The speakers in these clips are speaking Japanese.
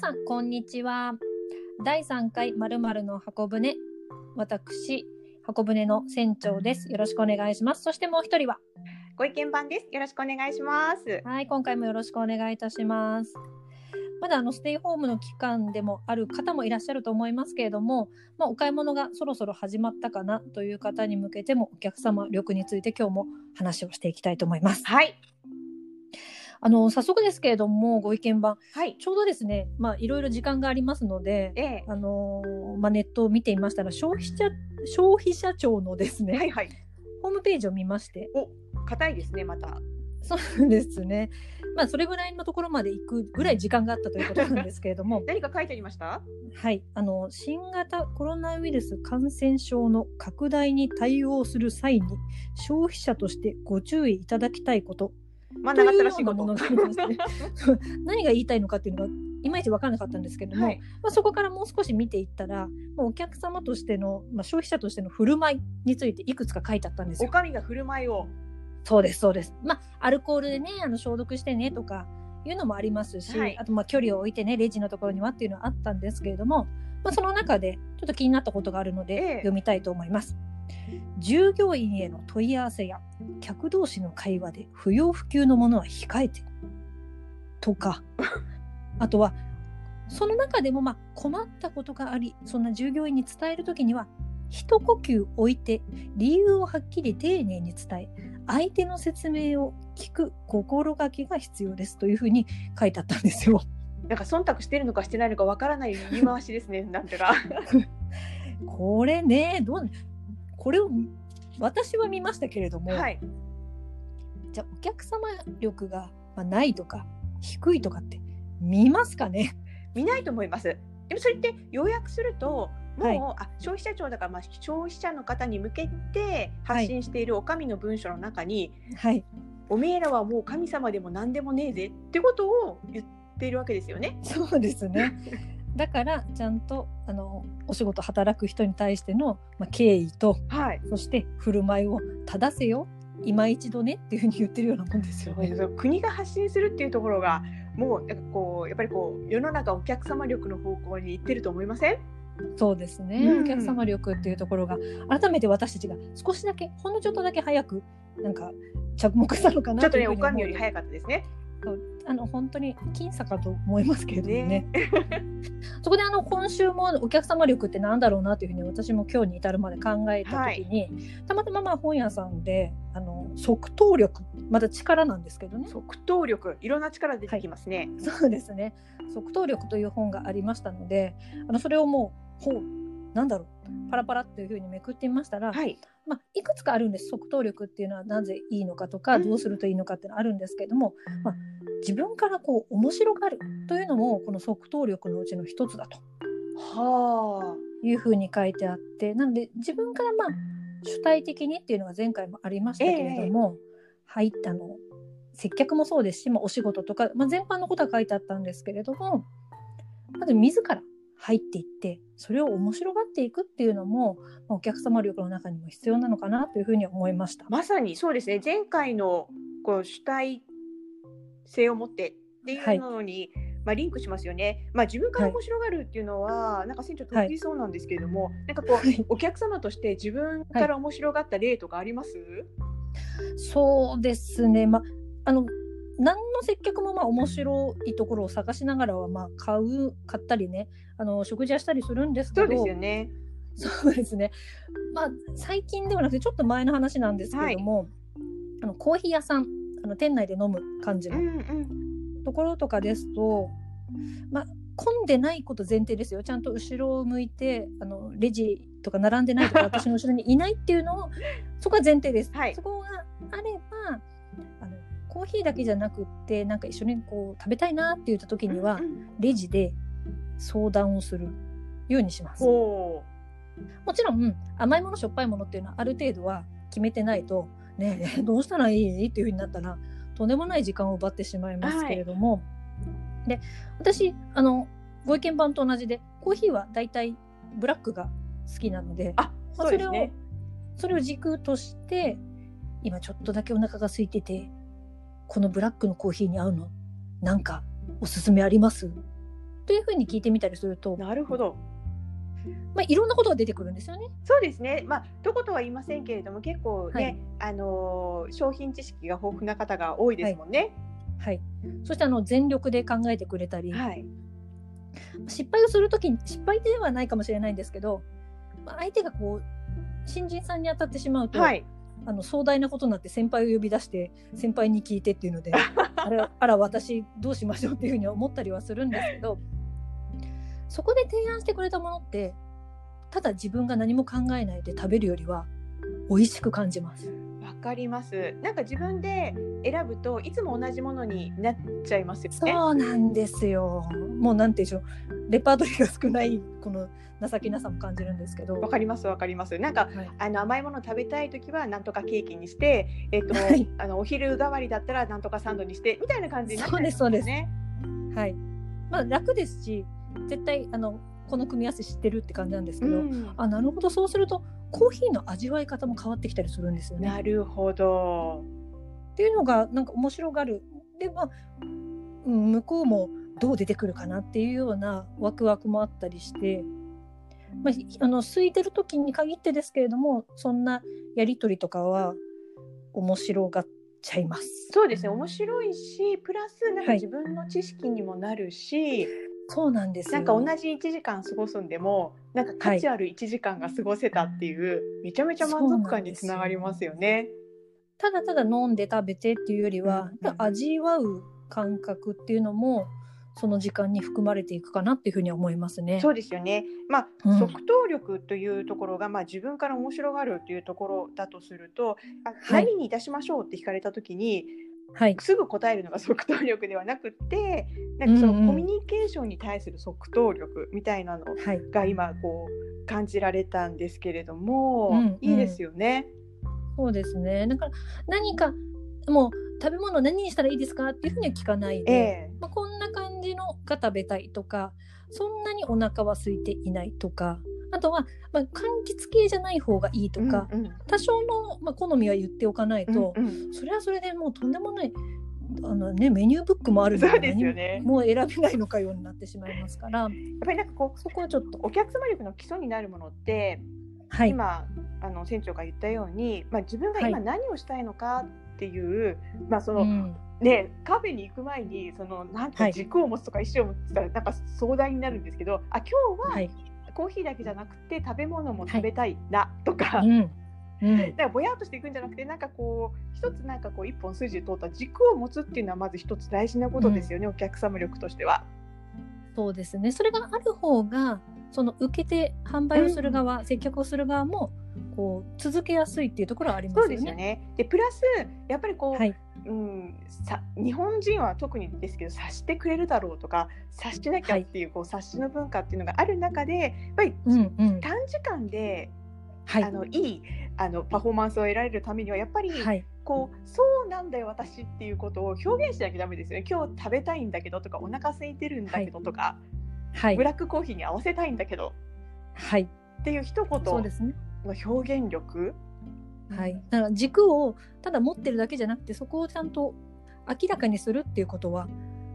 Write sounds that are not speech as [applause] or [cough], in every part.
さん、こんにちは。第3回まるの箱舟。私、箱舟の船長です。よろしくお願いします。そしてもう一人は。ご意見番です。よろしくお願いします。はい、今回もよろしくお願いいたします。まだあのステイホームの期間でもある方もいらっしゃると思いますけれども、まあ、お買い物がそろそろ始まったかなという方に向けてもお客様力について今日も話をしていきたいと思います。はい。あの早速ですけれどもご意見番。はい。ちょうどですね、まあ、いろいろ時間がありますので、ええ。あのーまあ、ネットを見ていましたら消費者消費者庁のですね、はいはい。ホームページを見まして。お、硬いですね、また。そうですね、まあ、それぐらいのところまで行くぐらい時間があったということなんですけれども。[laughs] 何か書いてありました？はい、あの新型コロナウイルス感染症の拡大に対応する際に消費者としてご注意いただきたいことまったらしいこと。[laughs] 何が言いたいのかっていうのがいまいち分からなかったんですけれども、はい。まあ、そこからもう少し見ていったらもうお客様としての、まあ、消費者としての振る舞いについていくつか書いてあったんですよ。おかみが振る舞いを。そうですそうです。まあアルコールでねあの消毒してねとかいうのもありますし、はいあとまあ距離を置いてねレジのところにはっていうのはあったんですけれども、まあ、その中でちょっと気になったことがあるのでええ読みたいと思います。従業員への問い合わせや客同士の会話で不要不急のものは控えてとか [laughs] あとはその中でもまあ困ったことがありそんな従業員に伝える時には一呼吸置いて理由をはっきり丁寧に伝え相手の説明を聞く心がけが必要ですというふうに書いてあったんですよ。なんか忖度してるのかしてないのかわからない言い回しですね、なんてか。[laughs] これねどうこれを私は見ましたけれども、はい。じゃあお客様力がまあないとか低いとかって見ますかね？見ないと思います。でもそれって要約すると、もう、はいあ消費者庁だから、まあ、消費者の方に向けて発信しているお上の文書の中に、はいおめえらはもう神様でも何でもねえぜってことを言っているわけですよね。そうですね。[laughs] だからちゃんとあのお仕事働く人に対しての、まあ、敬意とはい。そして振る舞いを正せよ今一度ねっていうふうに言ってるようなもんですよね。国が発信するっていうところがもうなんかこうやっぱりこう世の中お客様力の方向に行ってると思いません？そうですね、うんお客様力っていうところが改めて私たちが少しだけほんのちょっとだけ早くなんか着目したのかなちょっとねおかみより早かったですね。あの本当に僅差かと思いますけれどもね。ね。[laughs] そこであの今週もお客様力ってなんだろうなというふうに私も今日に至るまで考えた時に、たまたままあ本屋さんであの即答力まだ力なんですけどね。即答力いろんな力出てきますね。そうですね。即答力という本がありましたのであのそれをもうほうなんだろうパラパラっていうふうにめくってみましたら、はい。まあ、いくつかあるんです。即答力っていうのはなぜいいのかとかうん。どうするといいのかっていうのはあるんですけれども、まあ、自分からこう面白がるというのもこの即答力のうちの一つだと。はいうふうに書いてあって。なので自分からまあ主体的にっていうのが前回もありましたけれども、入ったの接客もそうですし、まあ、お仕事とか、まあ、全般のことは書いてあったんですけれどもまず自ら入っていってそれを面白がっていくっていうのも、まあ、お客様力の中にも必要なのかなというふうに思いました。まさにそうですね。前回のこう主体性を持ってっていうのに、まあ、リンクしますよね。まあ、自分から面白がるっていうのは、なんか船長得意そうなんですけれども、なんかこう、はい。お客様として自分から面白がった例とかあります、そうですね、まあ、あの何の接客もまあ面白いところを探しながらはまあ買う買ったりねあの食事はしたりするんですけど。そうですよね。そうですね。まあ最近ではなくてちょっと前の話なんですけれども、あのコーヒー屋さんあの店内で飲む感じの。ところとかですと、まあ混んでないこと前提ですよ。ちゃんと後ろを向いてあのレジとか並んでないとか [laughs] 私の後ろにいないっていうのをそこは前提です。はいそこがあればあのコーヒーだけじゃなくってなんか一緒にこう食べたいなって言った時にはうんうんレジで相談をするようにします。ほもちろん甘いものしょっぱいものっていうのはある程度は決めてないとね [laughs] どうしたらいいっていうふうになったらとんでもない時間を奪ってしまいますけれども、で私あのご意見番と同じでコーヒーはだいたいブラックが好きなのでそうですね。それを軸として今ちょっとだけお腹が空いててこのブラックのコーヒーに合うの？なんかおすすめあります？というふうに聞いてみたりすると、なるほど。まあ、いろんなことが出てくるんですよね。そうですね。まあ、どことは言いませんけれども、結構ね、あのー商品知識が豊富な方が多いですもんね。はい、そしてあの全力で考えてくれたり、はい。失敗をするときに失敗ではないかもしれないんですけど、まあ、相手がこう新人さんに当たってしまうと、はい。あの壮大なことになって先輩を呼び出して先輩に聞いてっていうので [laughs] あらあら私どうしましょうっていうふうに思ったりはするんですけどそこで提案してくれたものってただ自分が何も考えないで食べるよりは美味しく感じます。わかります。なんか自分で選ぶといつも同じものになっちゃいますよね。そうなんですよ。もうなんていうんでしょうレパートリーが少ないこの情けなさも感じるんですけど。わかりますわかります。なんかはいあの甘いもの食べたい時はなんとかケーキにして、えっと、はいあのお昼代わりだったらなんとかサンドにしてみたいな感じになっちゃいますそうですね。はい。まあ楽ですし絶対あのこの組み合わせ知ってるって感じなんですけど、うんあなるほどそうするとコーヒーの味わい方も変わってきたりするんですよね。なるほど。っていうのがなんか面白がるでまあ、うん、向こうもどう出てくるかなっていうようなワクワクもあったりして、まあ、ひあの空いてる時に限ってですけれどもそんなやり取りとかは面白がっちゃいます。そうですね。面白いし、プラスなんかはい自分の知識にもなるし、そうなんです。よなんか同じ1時間過ごすんでも、なんか価値ある1時間が過ごせたっていう、めちゃめちゃ満足感につながりますよね。ただただ飲んで食べてっていうよりは、うん。うん味わう感覚っていうのもその時間に含まれていくかなっていうふうには思いますね。そうですよね。まあ、うん。即答力というところが、まあ、自分から面白がるというところだとすると、あはい。何にいたしましょうって聞かれたときに、はい、すぐ答えるのが即答力ではなくって、なんかそのコミュニケーションに対する即答力みたいなのはい、が今こう感じられたんですけれども、うんうん。いいですよね。そうですね。だから何かもう食べ物何にしたらいいですかっていうふうには聞かないで、ええ。まあ、こんな感じのが食べたいとかそんなにお腹は空いていないとかあとは、まあ、柑橘系じゃない方がいいとか、うんうん。多少の、まあ、好みは言っておかないと、うんうん。それはそれでもうとんでもないあの、ね、メニューブックもあるのですよね。何も選べないのかようになってしまいますからやっぱりなんかこうそこはちょっとお客様力の基礎になるものって、はい。今あの船長が言ったように、まあ、自分が今はい。何をしたいのかっていう、まあその、うん。ね、カフェに行く前にそのなんはい。か軸を持つとか意思を持つとかなんか壮大になるんですけどあ今日ははいコーヒーだけじゃなくて食べ物も食べたいなとか、うん。うん。[laughs] だからぼやっとしていくんじゃなくてなんかこう一つなんかこう一本筋を通った軸を持つっていうのはまず一つ大事なことですよね、お客様力としては。そうですね。それがある方が、その受けて販売をする側、接客をする側も、こう続けやすいっていうところはありますそうよね。ですよね。でプラスやっぱりこう、はい。うん、さ日本人は特にですけど察してくれるだろうとか察しなきゃっていう,、こう察しの文化っていうのがある中でやっぱりうんうん。短時間で、はいあ。のいいあのパフォーマンスを得られるためにはやっぱり、はい。こうそうなんだよ私っていうことを表現しなきゃダメですよね今日食べたいんだけどとかお腹空いてるんだけどとか、はいブ。ラックコーヒーに合わせたいんだけどはい。っていう一言のそうですね。表現力はい。だから軸をただ持ってるだけじゃなくて、そこをちゃんと明らかにするっていうことは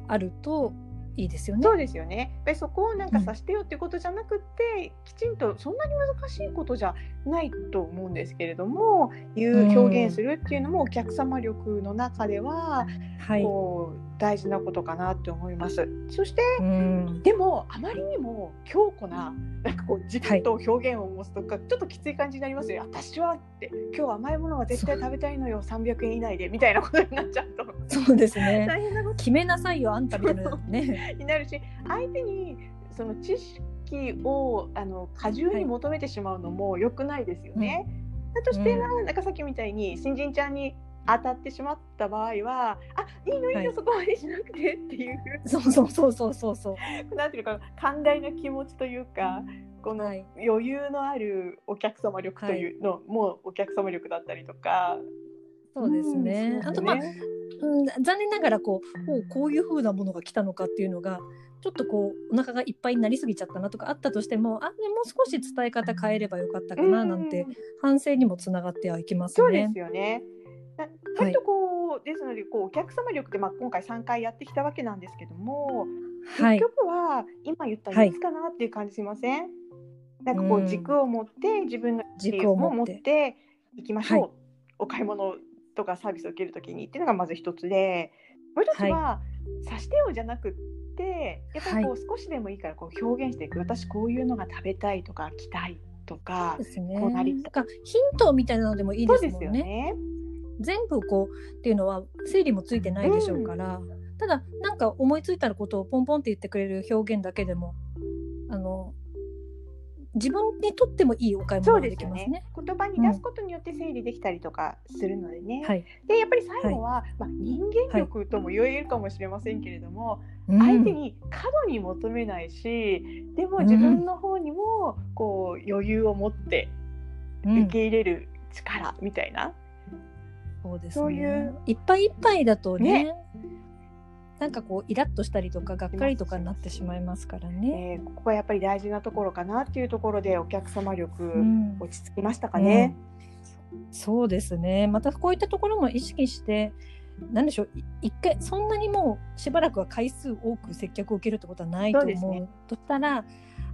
あるといいですよね。そうですよね。やっぱりそこをなんかさしてよっていうことじゃなくて、きちんとそんなに難しいことじゃないと思うんですけれども、いう表現するっていうのもお客様力の中では、はい。こう大事なことかなって思います。そしてうん。でもあまりにも強固ななんかこう軸と表現を持つとか、ちょっときつい感じになりますよ。私はって今日甘いものは絶対食べたいのよ300円以内でみたいなことになっちゃうとそうですね。[laughs] 大変なこと決めなさいよ、あんたみたいなね。になるし相手にその知識をあの過重に求めてしまうのも良くないですよね。だとしてな,、なんかさっきみたいに新人ちゃんに当たってしまった場合は「あいいのいいの、はいそこまでしなくて」っていうそうそうそうそうそうそう。なんていうか寛大な気持ちというかこのはい余裕のあるお客様力というのもお客様力だったりとか。そうですね。うんあとまあ、そうん、残念ながらこうおうこういう風なものが来たのかっていうのがちょっとこうお腹がいっぱいになりすぎちゃったなとかあったとしてもあでもう少し伝え方変えればよかったかななんてうん反省にもつながってはいきますそうでねす。よね。な割とこう、ですのでこうお客様力って、まあ、今回3回やってきたわけなんですけどもはい。結局は今言ったはい。3つかなっていう感じしません、なんかこううん。軸を持って自分の軸を持って。いきましょう、はい。お買い物とかサービスを受けるときにっていうのがまず一つでもう一つは、さしてよじゃなくってやっぱりこう少しでもいいからこう表現していく私こういうのが食べたいとか着たいとかね。こうなりなんかヒントみたいなのでもいいです。よね。全部こうっていうのは整理もついてないでしょうから、ただなんか思いついたことをポンポンって言ってくれる表現だけでもあの自分にとってもいいお買い物ができますね。言葉に出すことによって整理できたりとかするのでね。はい。でやっぱり最後は、まあ、人間力とも言えるかもしれませんけれども、うん。相手に過度に求めないしでも自分の方にもこう余裕を持ってうん。受け入れる力みたいな、そうですね。そういういっぱいいっぱいだとねねなんかこうイラッとしたりとかがっかりとかになってしまいますからね。えーここはやっぱり大事なところかなっていうところでお客様力、うん落ち着きましたかね？そうですね。またこういったところも意識して、なんでしょう、い一回、そんなにもうしばらくは回数多く接客を受けるってことはないと思う。ねとしたら、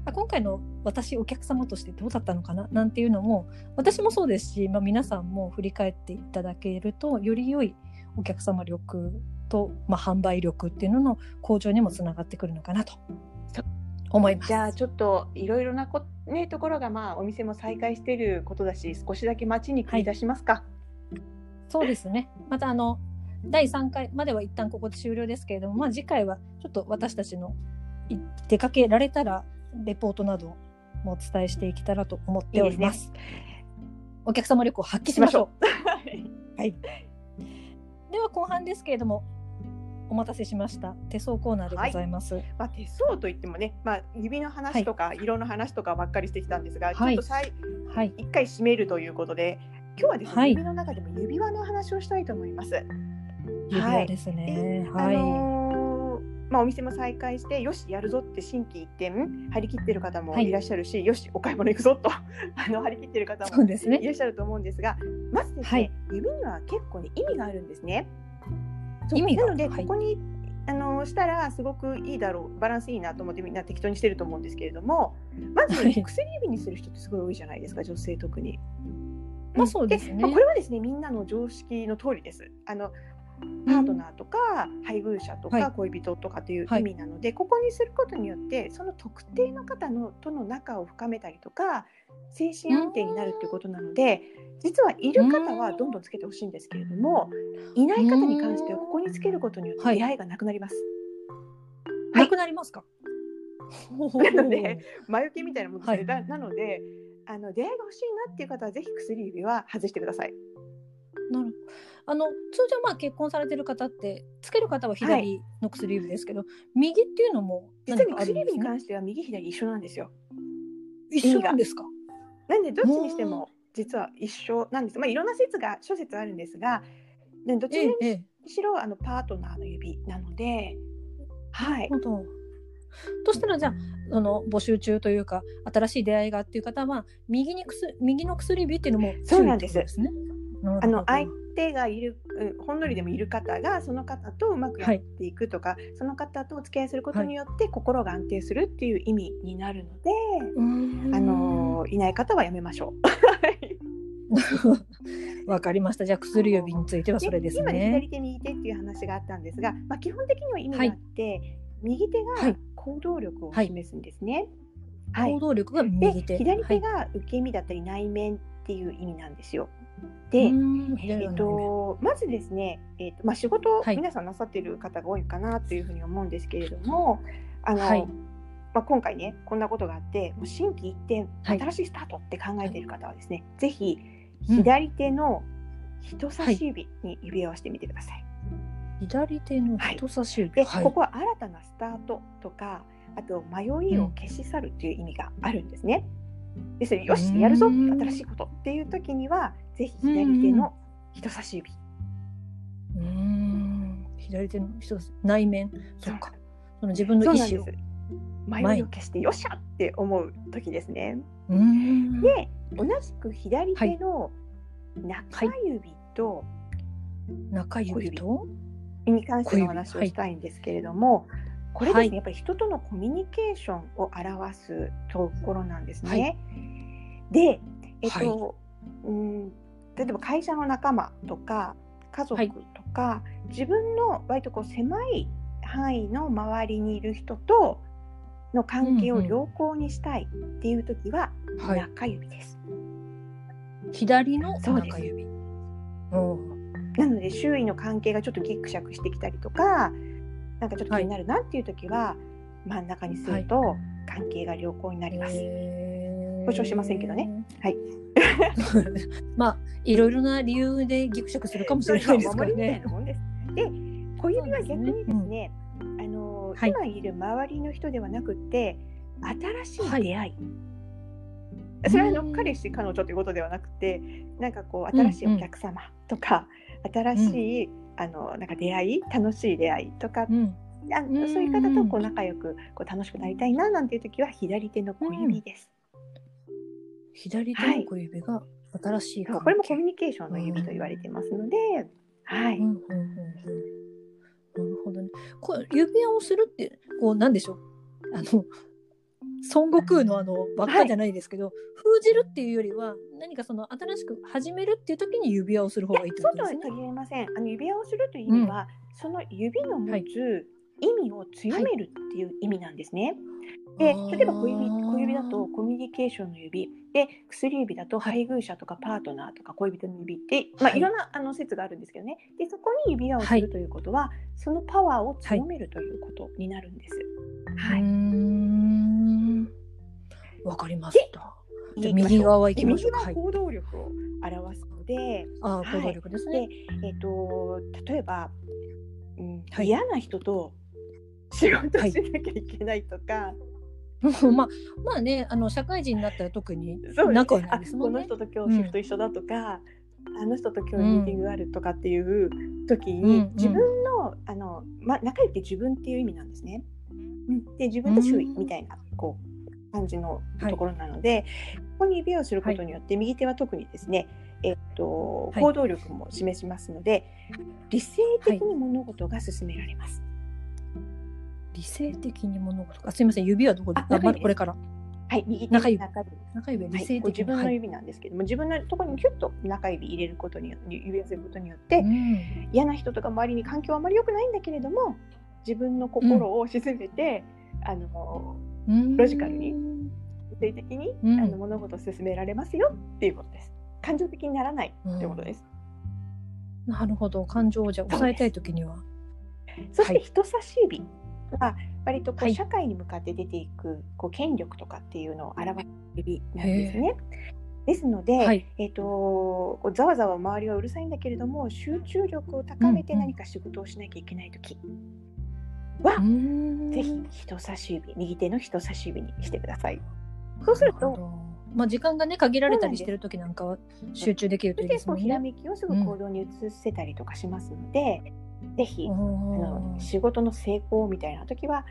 あ今回の私お客様としてどうだったのかななんていうのも私もそうですし、まあ、皆さんも振り返っていただけるとより良いお客様力と、まあ、販売力っていうのの向上にもつながってくるのかなと思います。じゃあちょっといろいろなこ、ね、ところがまあお店も再開していることだし少しだけ街に繰り出しますか。そうですね。またあの第3回までは一旦ここで終了ですけれども、まあ、次回はちょっと私たちのい出かけられたらレポートなどもお伝えしていけたらと思っております。お客様力を発揮しましょう。はい。では後半ですけれども、お待たせしました手相コーナーでございます。まあ、手相といってもね、まあ、指の話とか色の話とかばっかりしてきたんですが、はいちょっとさいはい。一回締めるということで今日はですね、はい指の中でも指輪の話をしたいと思います。指輪ですね。あはい。のーまあ、お店も再開してよしやるぞって心機一転張り切ってる方もはいいらっしゃるし、よしお買い物行くぞと [laughs] あの張り切ってる方もい。らっしゃると思うんですがまずですね、はい指には結構ね意味があるんですね。意味がなのではいここに、あのしたらすごくいいだろうバランスいいなと思ってみんな適当にしてると思うんですけれどもまず、はい薬指にする人ってすごい多いじゃないですか女性特に。まあそうですねまあこれはですねみんなの常識の通りです。あのパートナーとか、配偶者とはい。か恋人とかというはい。意味なので、ここにすることによってその特定の方のとの仲を深めたりとか精神安定になるということなので実はいる方はどんどんつけてほしいんですけれどもいない方に関してはここにつけることによってはい。出会いがなくなります。はい。なくなりますか？なので魔除けみたいなものですね、はい。だなのであの出会いが欲しいなっていう方はぜひ薬指は外してください。なるあの通常まあ結婚されてる方ってつける方は左の薬指ですけど、右っていうのも実は薬指に。関しては右左一緒なんですよ。一緒なんですか？なんでどっちにしても実は一緒なんです。まあいろんな説が諸説あるんですが、ねどちらにええええ。しろあのパートナーの指なので、はい。としたらじゃああの募集中というか新しい出会いがっていう方は右にくす右の薬指っていうのもそうなんですね。あの相手がいる、うんほんのりでもいる方がその方とうまくやっていくとか、その方とお付き合いすることによって心が安定するっていう意味になるので、うーんあのいない方はやめましょう。[laughs] わかりました。じゃあ薬指についてはそれです今ねね。左手右手っていう話があったんですが、まあ、基本的には意味があって、右手がはい行動力を示すんですね。はい行動力がで右手。左手はいが受け身だったり内面っていう意味なんですよ。うで、えっと、まずですね、えっとまあ、仕事をはい。皆さんなさっている方が多いかなというふうに思うんですけれども、あのはい。まあ、今回ねこんなことがあってもう心機一転はい。新しいスタートって考えている方はですね、ぜひうん。左手の人差し指に指を合わせてみてください。左手の人差し指。で、はい。ここは新たなスタートとかあと迷いを消し去るっていう意味があるんですね。ですのでよしやるぞうん新しいことっていう時にはぜひ左手の人差し指。うーん左手の人差し内面。そうか。その自分の意思を。。迷いを消してよっしゃって思う時ですね。うーんで同じく左手の中指と中指と？に関してのお話をしたいんですけれども、これですね、はいやっぱり人とのコミュニケーションを表すところなんですね。はいで、えっと、うん、例えば会社の仲間とか家族とか、自分の割とこう狭い範囲の周りにいる人との関係を良好にしたいっていう時ははい。中指です。左のそうです中指。うん。なので周囲の関係がちょっとギクシャクしてきたりとかなんかちょっと気になるなっていう時は、真ん中にすると関係が良好になります。保証しませんけどね。はい。[laughs] まあいろいろな理由でギクシャクするかもしれないですからね。で小指は逆にですね、あのはい今いる周りの人ではなくって新しい出会い、いそれはあのうん彼氏彼女ということではなくてなんかこう新しいお客様とか、新しい、あのなんか出会い楽しい出会いとか、うん。あうんそういう方とこう仲良くこう楽しくなりたいななんていう時は左手の小指です。左手の小指が新しい関係。そうこれもコミュニケーションの指と言われてますので、はい。うんうんうんうん。なるほどね。こう指輪をするってこうなんでしょう。あの孫悟空のあの輪っかじゃないですけど、封じるっていうよりは何かその新しく始めるっていう時に指輪をする方がいいってそうことですね。とは限りません。あの指輪をするという意味は、その指の持つ意味を強めるっていう意味なんですね。で、例えば小指小指だとコミュニケーションの指。で薬指だと配偶者とかパートナーとか恋人の指って、まあ、はい。いろんなあの説があるんですけどね。でそこに指輪をするということは、そのパワーを強めるということになるんです。はい、ん。わかりました。右側行きましょう。右は行動力を表すので、あ行動力ですね。えっと例えば、うんはい。嫌な人と仕事しなきゃいけないとか、[laughs] まあ、まあね、あの社会人になったら特にそう仲ですね。あ良いですもんね。この人と今日シフト一緒だとか、あの人と今日ミーティングがあるとかっていう時に、うん。自分のあの、ま、仲良いって自分っていう意味なんですね。うん、で自分と周囲みたいな、こう感じのところなので、ここに指をすることによって、右手は特にですね、えっと、はい。行動力も示しますので、理性的に物事が進められます。理性的に物事。あ、すみません、指はどこで？あ？これから。はい、右手中指中指理性的に。こう自分のはい。指なんですけども、自分のところにキュッと中指入れることによって指輪することによって、うん嫌な人とか周りに環境はあまり良くないんだけれども自分の心を沈めて、あのうん。ロジカルに理性的に、うん。あの物事を進められますよっていうことです。感情的にならないっていうことです、なるほど、感情をじゃあ抑えたいときには。そしてはい。人差し指。は割とこう、はい。社会に向かって出ていくこう権力とかっていうのを表す指なんですね。ですので、はい。えー、とざわざわ周りはうるさいんだけれども集中力を高めて何か仕事をしなきゃいけない時は、うん。ぜひ人差し指右手の人差し指にしてください。そうするとまあ時間がね限られたりしてる時なんかは集中できるといいですね。こうひらめきをすぐ行動に移せたりとかしますので、ぜひあおのー仕事の成功みたいな時は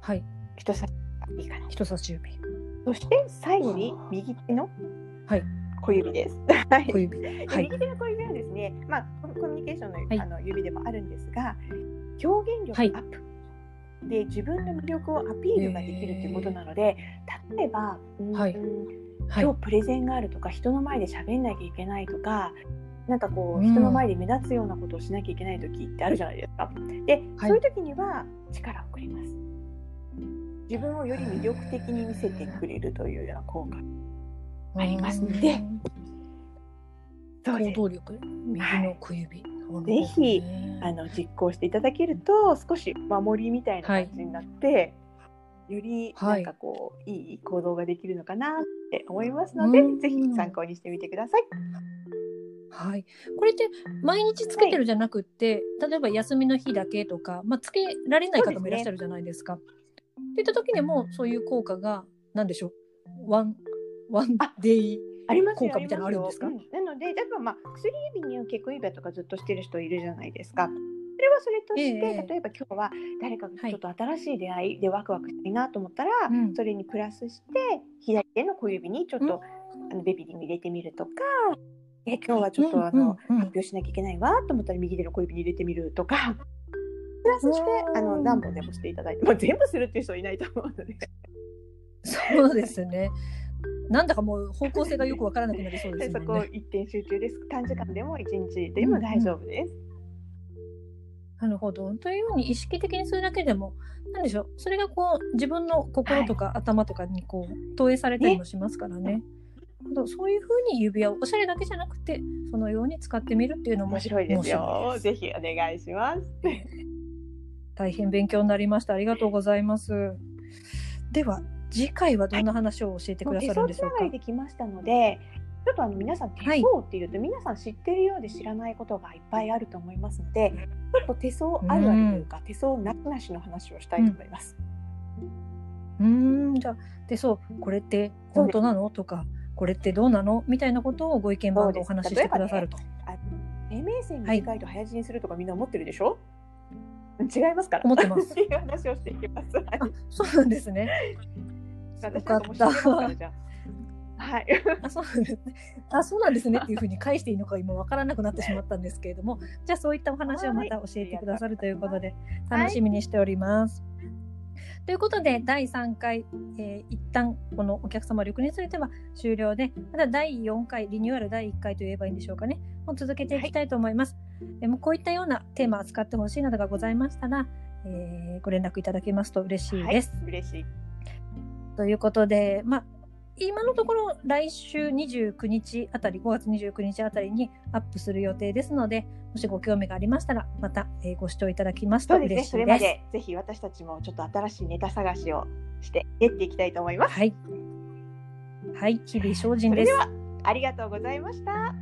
はい、人差し指かな。人差し指。そして最後に右手のはい小指です。はい小指。ではい。右手の小指はですね、まあ、コミュニケーションの,、はいあの指でもあるんですが表現力はいアップ、で自分の魅力をアピールができるということなので例えば、うんはいはい。今日プレゼンがあるとか人の前で喋んなきゃいけないとかなんかこううん人の前で目立つようなことをしなきゃいけない時ってあるじゃないですか。で、はいそういう時には力をくれます。自分をより魅力的に見せてくれるというような効果。ありますので行動力、右の小指。ぜひなるほどねあの実行していただけると少し守りみたいな感じになって、よりはないんかこう、い、い行動ができるのかなって思いますので、うんぜひ参考にしてみてください。はい。これって毎日つけてるじゃなくって、例えば休みの日だけとか、まあ、つけられない方もいらっしゃるじゃないですか。っていった時にもそういう効果が何でしょう？ワンワンあデイありますよ効果みたいなのあるんですか？うん。なので例えばまあ薬指に結婚指輪とかずっとしてる人いるじゃないですか。それはそれとして、ええ。例えば今日は誰かちょっと新しい出会いでワクワクしたいなと思ったら、うん。それにプラスして左手の小指にちょっと、あのベビーリング入れてみるとか、え今日はちょっとあの、うんうんうん発表しなきゃいけないわと思ったら右手の小指に入れてみるとかプラスしてうんあの何本でもしていただいて、まあ、全部するっていう人はいないと思うのでそうですね。なんだかもう方向性がよくわからなくなりそうですね。[laughs] こ一点集中です短時間でも一日でも大丈夫です。なるほど。というように意識的にするだけでも、なんでしょう。それがこう自分の心とか頭とかにこう投影されたりもしますからね。あとそういうふうに指輪をおしゃれだけじゃなくてそのように使ってみるっていうのも面白いです面よぜひお願いします。[laughs] 大変勉強になりました。ありがとうございます。では次回はどんな話を教えてくだ手さるんでしょうか？相つながりできましたので、ちょっとあの皆さん手はい相っていうと、皆さん知ってるようで知らないことがいっぱいあると思いますので、ちょっと手相あるあるというか、手相なしなしの話をしたいと思います。うーんじゃあでそうこれって本当なの？とかこれってどうなの？みたいなことをご意見番でお話ししてくださると。英明線短いと早死にするとかみんな思ってるでしょ、違いますから。思ってます [laughs] っていう話をしていきます。はいあそうなんですね。私なんかもじ。はい。あそうなんですね。あそうなんですねっていうふうに返していいのか今わからなくなってしまったんですけれども、じゃあそういったお話をまた教えてくださるということで楽しみにしております。ということで第3回、えー一旦このお客様力については終了でまた第4回リニューアル第1回と言えばいいんでしょうかねもう続けていきたいと思います。でもこういったようなテーマを扱ってほしいなどがございましたら、えーご連絡いただけますと嬉しいです。はい、嬉しい。ということで、まあ、今のところ来週29日あたり、5月29日あたりにアップする予定ですので、もしご興味がありましたら、また、えーご視聴いただきますと。嬉しいで。それますでぜひ私たちもちょっと新しいネタ探しをしてやっていきたいと思います。はい。はい、日々精進ですありがとうございました。